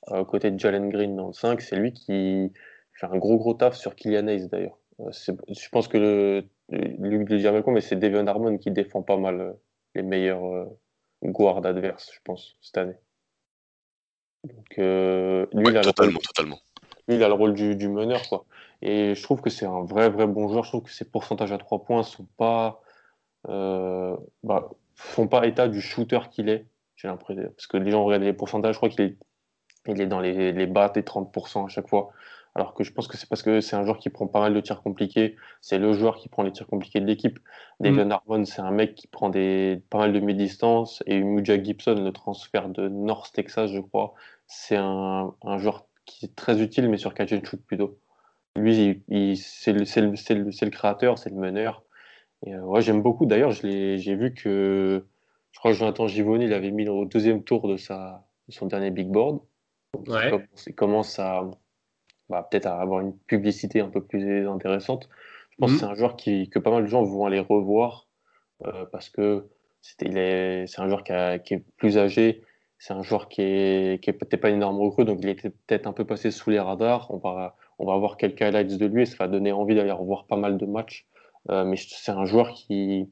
E: à, côté de Jalen Green dans le 5. C'est lui qui fait un gros gros taf sur Kylian Hayes d'ailleurs. Euh, je pense que le, Luc le dit mais c'est Devion Harmon qui défend pas mal euh, les meilleurs euh, guards adverses, je pense, cette année. Donc, lui, il a
C: totalement, totalement.
E: Lui, il a le rôle du, du, meneur, quoi. Et je trouve que c'est un vrai, vrai bon joueur. Je trouve que ses pourcentages à 3 points sont pas, bah, font pas état du shooter qu'il est. J'ai l'impression. Parce que les gens regardent les pourcentages, je crois qu'il est, il est dans les, les bas des 30% à chaque fois. Alors que je pense que c'est parce que c'est un joueur qui prend pas mal de tirs compliqués. C'est le joueur qui prend les tirs compliqués de l'équipe. David mm. c'est un mec qui prend des, pas mal de mi-distance. Et Muja Gibson, le transfert de North Texas, je crois, c'est un, un, joueur qui est très utile, mais sur catch and shoot plutôt. Lui, c'est le, le, le, créateur, c'est le meneur. Et euh, ouais, j'aime beaucoup. D'ailleurs, j'ai vu que je crois que Jonathan Givoni l'avait mis au deuxième tour de, sa, de son dernier big board.
B: ouais.
E: il commence à bah, peut-être à avoir une publicité un peu plus intéressante. Je pense que mhm. c'est un joueur qui, que pas mal de gens vont aller revoir euh, parce que c'est un joueur qui, qui, est plus âgé, c'est un joueur qui est, qui est peut-être pas une énorme recrue, donc il était peut-être un peu passé sous les radars. On va, on va avoir quelques highlights de lui et ça va donner envie d'aller revoir pas mal de matchs. Euh, mais c'est un joueur qui,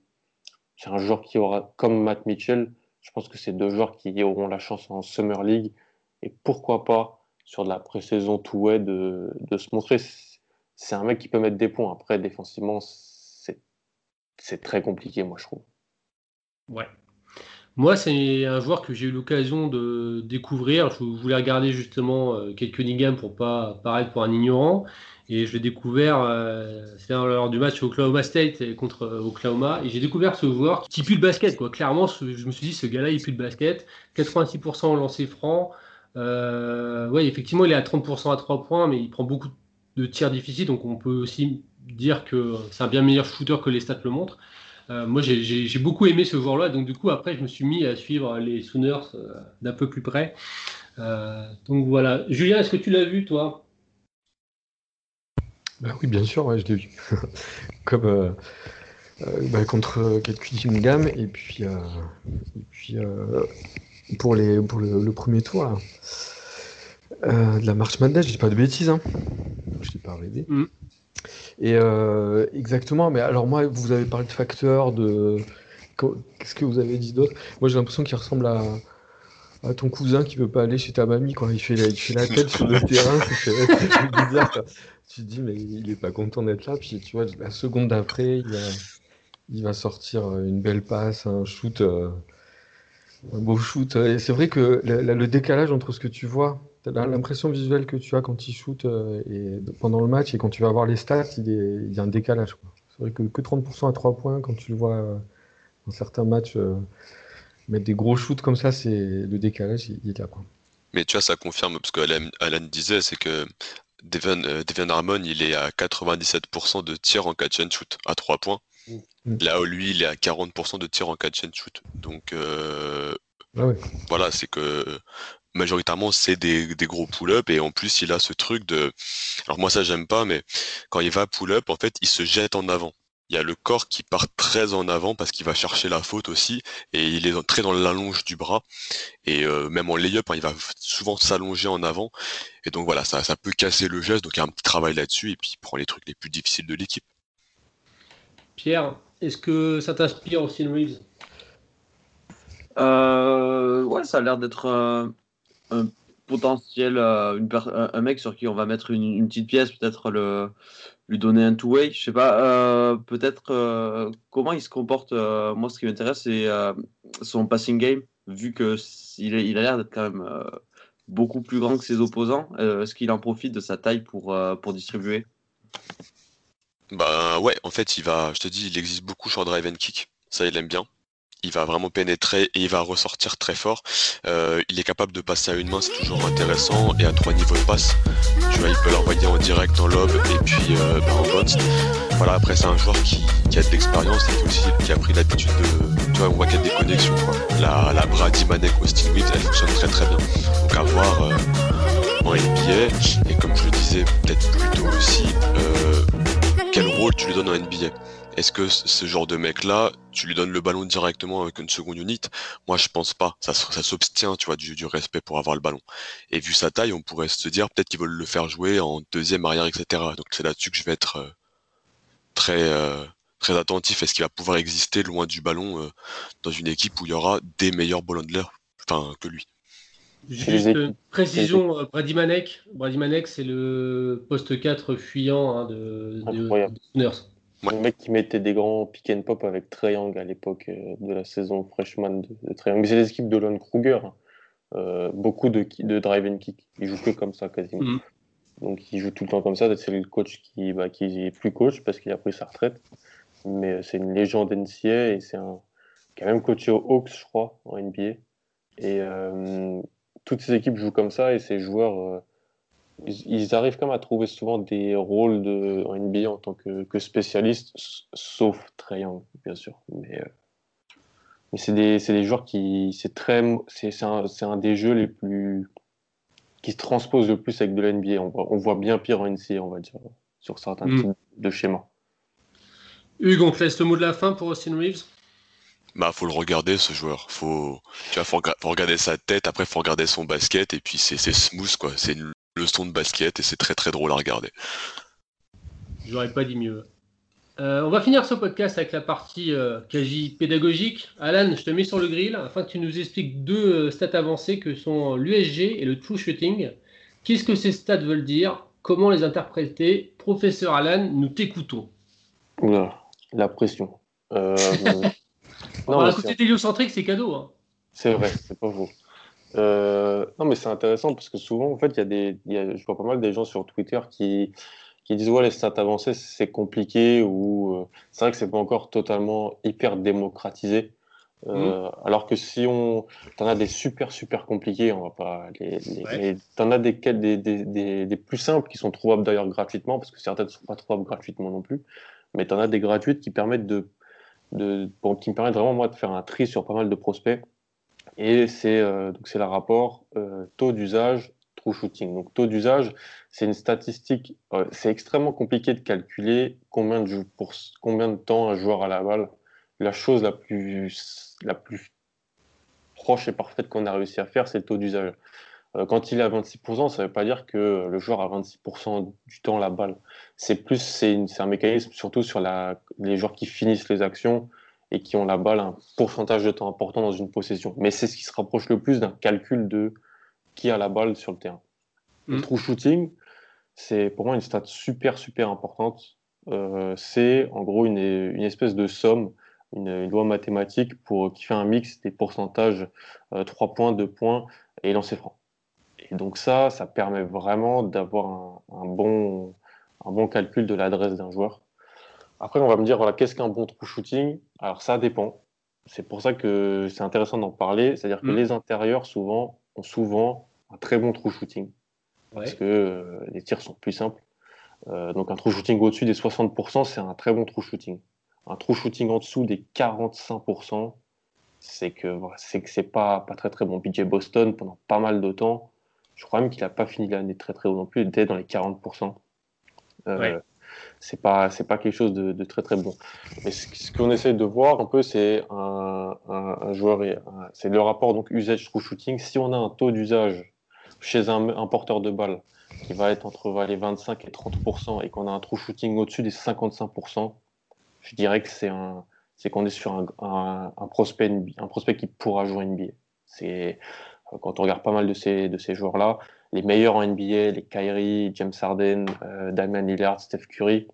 E: aura, comme Matt Mitchell, je pense que c'est deux joueurs qui auront la chance en Summer League et pourquoi pas sur la pré-saison tout way de, de, se montrer. C'est un mec qui peut mettre des points. Après, défensivement, c'est très compliqué, moi, je trouve.
B: Ouais. Moi, c'est un joueur que j'ai eu l'occasion de découvrir. Je voulais regarder justement euh, quelques Nigam pour pas paraître pour un ignorant. Et je l'ai découvert, euh, c'était lors du match Oklahoma State contre euh, Oklahoma. Et j'ai découvert ce joueur qui pue le basket. Quoi. Clairement, je me suis dit, ce gars-là, il pue le basket. 86% au lancer franc. Euh, oui, effectivement, il est à 30% à 3 points, mais il prend beaucoup de tirs difficiles, donc on peut aussi dire que c'est un bien meilleur shooter que les stats le montrent. Euh, moi, j'ai beaucoup aimé ce joueur-là, donc du coup, après, je me suis mis à suivre les Sooners d'un peu plus près. donc voilà. Julien, est-ce que tu l'as vu, toi?
A: Bah Oui, bien sûr, je l'ai vu. <laughs> Comme bah, contre Kate gamme et puis, et puis pour, les, pour le, premier tour là. Euh, de la marche Madness, je dis pas de bêtises, hein. je dis pas rêvé. Mm. Et euh, exactement, mais alors moi, vous avez parlé de facteurs, de. Qu'est-ce que vous avez dit d'autre? Moi, j'ai l'impression qu'il ressemble à, à, ton cousin qui veut pas aller chez ta mamie quand il fait la, il fait la tête sur le terrain. <laughs> C'est bizarre. Tu te dis, mais il est pas content d'être là. Puis tu vois, la seconde d'après, il, va sortir une belle passe, un shoot. Euh, un beau shoot. C'est vrai que le, décalage entre ce que tu vois, l'impression visuelle que tu as quand il shoot euh, et pendant le match et quand tu vas voir les stats, il, y a un décalage. C'est vrai que, que 30% à 3 points, quand tu le vois euh, dans certains matchs euh, mettre des gros shoots comme ça, c'est le décalage, il, est là. Quoi.
C: Mais tu vois, ça confirme, parce que Alan, disait, c'est que Devin, Devin Harmon, il est à 97% de tir en catch and shoot à 3 points. Mm. Là où lui, il est à 40% de tir en catch and shoot. Donc euh, ah voilà, c'est que majoritairement c'est des, gros pull-up et en plus il a ce truc de. Alors moi ça j'aime pas, mais quand il va pull-up, en fait, il se jette en avant. Il y a le corps qui part très en avant parce qu'il va chercher la faute aussi et il est très dans l'allonge du bras. Et euh, même en lay-up hein, il va souvent s'allonger en avant. Et donc voilà ça, ça peut casser le geste. Donc il y a un petit travail là-dessus et puis il prend les trucs les plus difficiles de l'équipe.
B: Pierre, est-ce que ça t'inspire aussi Reeves
D: euh, Ouais, ça a l'air d'être un, potentiel, euh, un mec sur qui on va mettre une, petite pièce, peut-être le, lui donner un two-way. Je sais pas, euh, peut-être comment il se comporte. moi, ce qui m'intéresse, c'est son passing game, vu que il, il a l'air d'être quand même beaucoup plus grand que ses opposants. Est-ce qu'il en profite de sa taille pour, pour distribuer?
C: Bah ouais, en fait, il va, je te dis, il existe beaucoup sur drive and kick. Ça, il aime bien. Il va vraiment pénétrer et il va ressortir très fort. Euh, il est capable de passer à une main, c'est toujours intéressant, et à trois niveaux de passe. Tu vois, il peut l'envoyer en direct, en lob et puis euh, bah, en bounce. Voilà, après c'est un joueur qui, a de l'expérience et qui, aussi, qui a pris l'habitude de. Tu vois, on voit qu'il y a des connexions. La, la Brady Manek Austin Reeves, elle fonctionne très très bien. Donc à voir euh, en NBA, et comme je le disais peut-être plus tôt aussi, euh, quel rôle tu lui donnes en NBA est-ce que ce genre de mec-là, tu lui donnes le ballon directement avec une seconde unité Moi, je pense pas. Ça, ça s'obstient, tu vois, du, du, respect pour avoir le ballon. Et vu sa taille, on pourrait se dire peut-être qu'ils veulent le faire jouer en deuxième arrière, etc. Donc c'est là-dessus que je vais être euh, très euh, très attentif. Est-ce qu'il va pouvoir exister loin du ballon euh, dans une équipe où il y aura des meilleurs ballons de l'air, enfin que lui?
B: Juste une précision, Brady Manek. Brady Manek, c'est le poste 4 fuyant hein, de, de, de
E: le mec qui mettait des grands pick and pop avec Triangle à l'époque euh, de la saison freshman de, Triangle. C'est l'équipe de Lon Kruger. Hein. Euh, beaucoup de, de drive and kick. Il joue que comme ça quasiment. Mm. Donc il joue tout le temps comme ça. C'est le coach qui, bah, qui est plus coach parce qu'il a pris sa retraite. Mais euh, c'est une légende NCA et c'est un qui a même coaché aux Hawks, je crois, en NBA. Et euh, toutes ces équipes jouent comme ça et ces joueurs ils, arrivent quand même à trouver souvent des rôles de, en NBA en tant que, que spécialiste, sauf Trae bien sûr. Mais, euh, mais c'est des, des, joueurs qui. C'est très. C'est un, un, des jeux les plus. qui se transposent le plus avec de la NBA. On voit, on voit bien pire en NCA, on va dire, sur certains mm. types de schémas.
B: Hugues, on te laisse le mot de la fin pour Austin Reeves
C: bah, faut le regarder ce joueur. Faut, tu vois, faut, regarder sa tête. Après, faut regarder son basket. Et puis c'est smooth quoi. C'est une leçon de basket et c'est très très drôle à regarder.
B: J'aurais pas dit mieux. Euh, on va finir ce podcast avec la partie euh, quasi pédagogique. Alan, je te mets sur le grill afin que tu nous expliques deux euh, stats avancées que sont l'USG et le true shooting. Qu'est-ce que ces stats veulent dire? Comment les interpréter? Professeur Alan, nous t'écoutons.
E: la pression.
B: Euh, <laughs> non, à côté héliocentrique, c'est cadeau. Hein.
E: C'est vrai, c'est pas faux. Euh, non, mais c'est intéressant parce que souvent, en fait, il y a des, y a, je vois pas mal des gens sur Twitter qui, qui disent ouais, les stats avancées, c'est compliqué ou euh, c'est vrai que c'est pas encore totalement hyper démocratisé. Euh, mmh. Alors que si on, t'en as des super super compliqués, on va pas les, les t'en as des, des, des, des, plus simples qui sont trouvables d'ailleurs gratuitement parce que certaines sont pas trouvables gratuitement non plus, mais t'en as des gratuites qui permettent de, de bon, qui me permettent vraiment moi de faire un tri sur pas mal de prospects et c'est euh, c'est le rapport euh, taux d'usage true shooting. Donc taux d'usage, c'est une statistique. Euh, c'est extrêmement compliqué de calculer combien de pour combien de temps un joueur a la balle. La chose la plus la plus proche et parfaite qu'on a réussi à faire, c'est le taux d'usage. quand il est à 26%, ça ne veut pas dire que le joueur a 26% du temps la balle. C'est plus, c'est un mécanisme surtout sur la, les joueurs qui finissent les actions et qui ont la balle un pourcentage de temps important dans une possession. Mais c'est ce qui se rapproche le plus d'un calcul de qui a la balle sur le terrain. Le mm. true shooting, c'est pour moi une stat super, super importante. Euh, c'est en gros une, une, espèce de somme, une, loi mathématique pour, qui fait un mix des pourcentages euh, 3 points, 2 points et lancer franc. Et donc ça, ça permet vraiment d'avoir un, un, bon, un bon calcul de l'adresse d'un joueur. Après, on va me dire, voilà, qu'est-ce qu'un bon true shooting? Alors, ça dépend. C'est pour ça que c'est intéressant d'en parler. C'est-à-dire que mm. les intérieurs, souvent, ont souvent un très bon true shooting. Parce que euh, les tirs sont plus simples. Euh, donc, un true shooting au-dessus des 60%, c'est un très bon true shooting. Un true shooting en dessous des 45%, c'est que c'est que c'est pas, pas très très bon. PJ Boston, pendant pas mal de temps, je crois même qu'il n'a pas fini l'année très très haut non plus, il était dans les 40%. Euh, c'est pas c'est pas quelque chose de, très très bon. Mais ce, qu'on essaie de voir un peu, c'est un, joueur, c'est le rapport donc usage true shooting. Si on a un taux d'usage chez un, porteur de balle qui va être entre les 25 et 30% et qu'on a un true shooting au-dessus des 55% je dirais que c'est un c'est qu'on est sur un, un, prospect un prospect qui pourra jouer NBA. C'est quand on regarde pas mal de ces de ces joueurs là les meilleurs en NBA, les Kyrie, James Harden, euh, Damian Lillard, Steph Curry,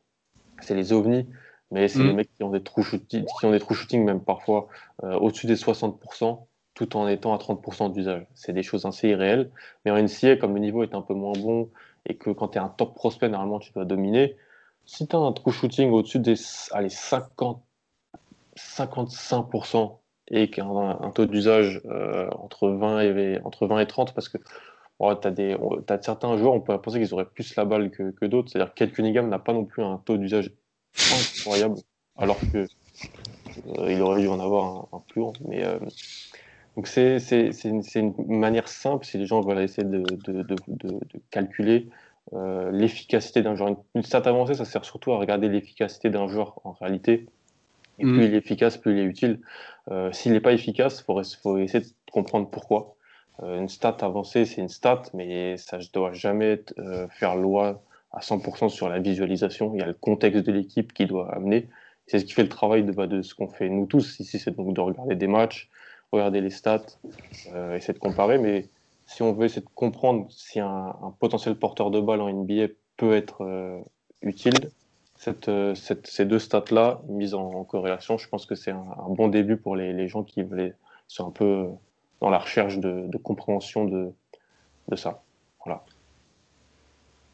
E: c'est les ovnis, mais c'est les mm. mecs qui ont des true shooting, qui ont des shooting même parfois euh, au-dessus des 60%, tout en étant à 30% d'usage. C'est des choses assez irréelles. Mais en NCA, comme le niveau est un peu moins bon et que quand tu es un top prospect, normalement tu dois dominer, si tu as un true shooting au-dessus des allez, 50, 55%, et qui a un, taux d'usage entre, 20 et, entre 20 et 30 parce que tu as, certains joueurs, on pourrait penser qu'ils auraient plus la balle que, que d'autres. C'est-à-dire que Cunningham n'a pas non plus un taux d'usage incroyable, alors que euh, il aurait dû en avoir un, plus haut. Mais, euh, donc c'est une, une, manière simple, si les gens veulent essayer de, de, de, de calculer euh, l'efficacité d'un joueur. Une stat avancée, ça sert surtout à regarder l'efficacité d'un joueur en réalité. Et plus mm. il est efficace, plus il est utile. S'il n'est pas efficace, il faut, faut, essayer de comprendre pourquoi. Une stat avancée, c'est une stat, mais ça ne doit jamais faire loi à 100% sur la visualisation. Il y a le contexte de l'équipe qui doit amener. C'est ce qui fait le travail de, bah, de ce qu'on fait nous tous ici, c'est donc de regarder des matchs, regarder les stats, euh, essayer de comparer. Mais si on veut essayer de comprendre si un, potentiel porteur de balle en NBA peut être euh, utile, euh, ces deux stats-là, mises en, corrélation, je pense que c'est un, bon début pour les, gens qui sont un peu dans la recherche de, de compréhension de, de ça. Voilà.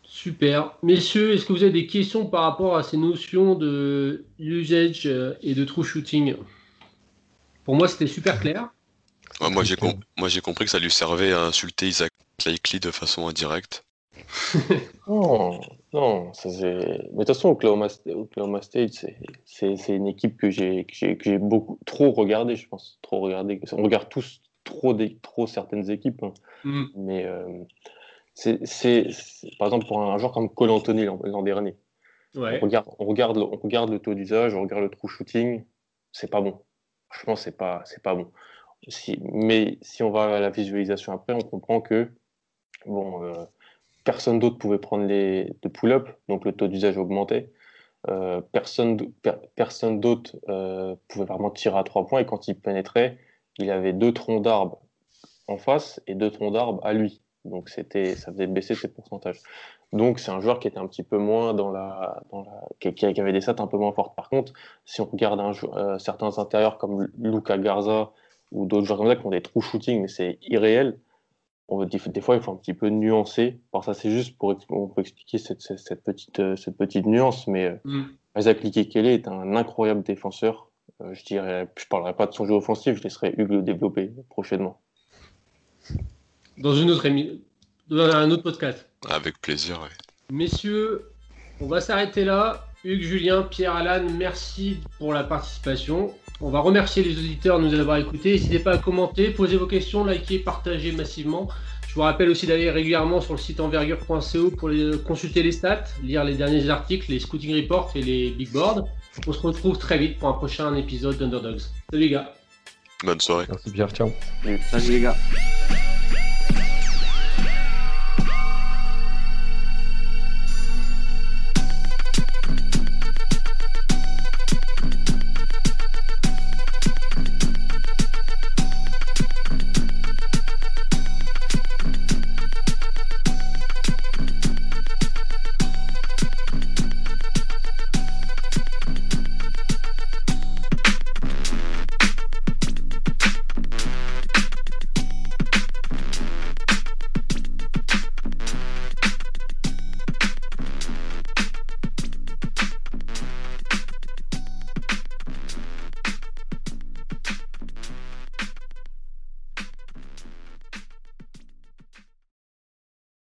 B: Super. Messieurs, est-ce que vous avez des questions par rapport à ces notions de usage euh, et de true shooting? Pour moi, c'était super clair.
C: moi, j'ai compris que ça lui servait à insulter Isaac Likely de façon indirecte. <laughs>
E: non, non. Ça, Mais de toute façon, Oklahoma, State, c'est une équipe que j'ai beaucoup trop regardé, je pense. Trop regardé. On regarde tous trop, trop certaines équipes. Hein. Mm. Mais. Euh, c'est, par exemple, pour un joueur comme Cole Anthony l'an dernier. On, regarde, on, regarde le, on regarde le taux d'usage, on regarde le true shooting, c'est pas bon. Franchement, c'est pas, c'est pas bon. Si, mais si on va à la visualisation après, on comprend que bon, euh, personne d'autre pouvait prendre les de pull-up, donc le taux d'usage augmentait. Euh, personne personne d'autre euh, pouvait vraiment tirer à trois points et quand il pénétrait, il avait deux troncs d'arbres en face et deux troncs d'arbres à lui. Donc c'était, ça faisait baisser ses pourcentages. Donc c'est un joueur qui était un petit peu moins dans la, dans la qui, avait des stats un peu moins fortes. Par contre, si on regarde un, euh, certains intérieurs comme Luca Garza ou d'autres joueurs comme ça qui ont des true shooting, mais c'est irréel. On, des, des, fois, il faut un petit peu nuancer. Alors ça, c'est juste pour expliquer cette, cette, petite, euh, cette petite nuance, mais euh, mm. Isaac Likekele est un incroyable défenseur. Je dirais, je parlerai pas de son jeu offensif, je laisserai Hugues le développer prochainement.
B: Dans une autre dans un autre podcast.
C: Avec plaisir,
B: Messieurs, on va s'arrêter là. Hugues, Julien, Pierre, Alan, merci pour la participation. On va remercier les auditeurs de nous avoir écoutés. N'hésitez pas à commenter, poser vos questions, liker, partager massivement. Je vous rappelle aussi d'aller régulièrement sur le site envergure.co pour consulter les stats, lire les derniers articles, les scouting reports et les big boards. On se retrouve très vite pour un prochain épisode d'Underdogs. Salut les gars.
C: Bonne soirée.
A: Merci Pierre, ciao.
D: Salut les gars.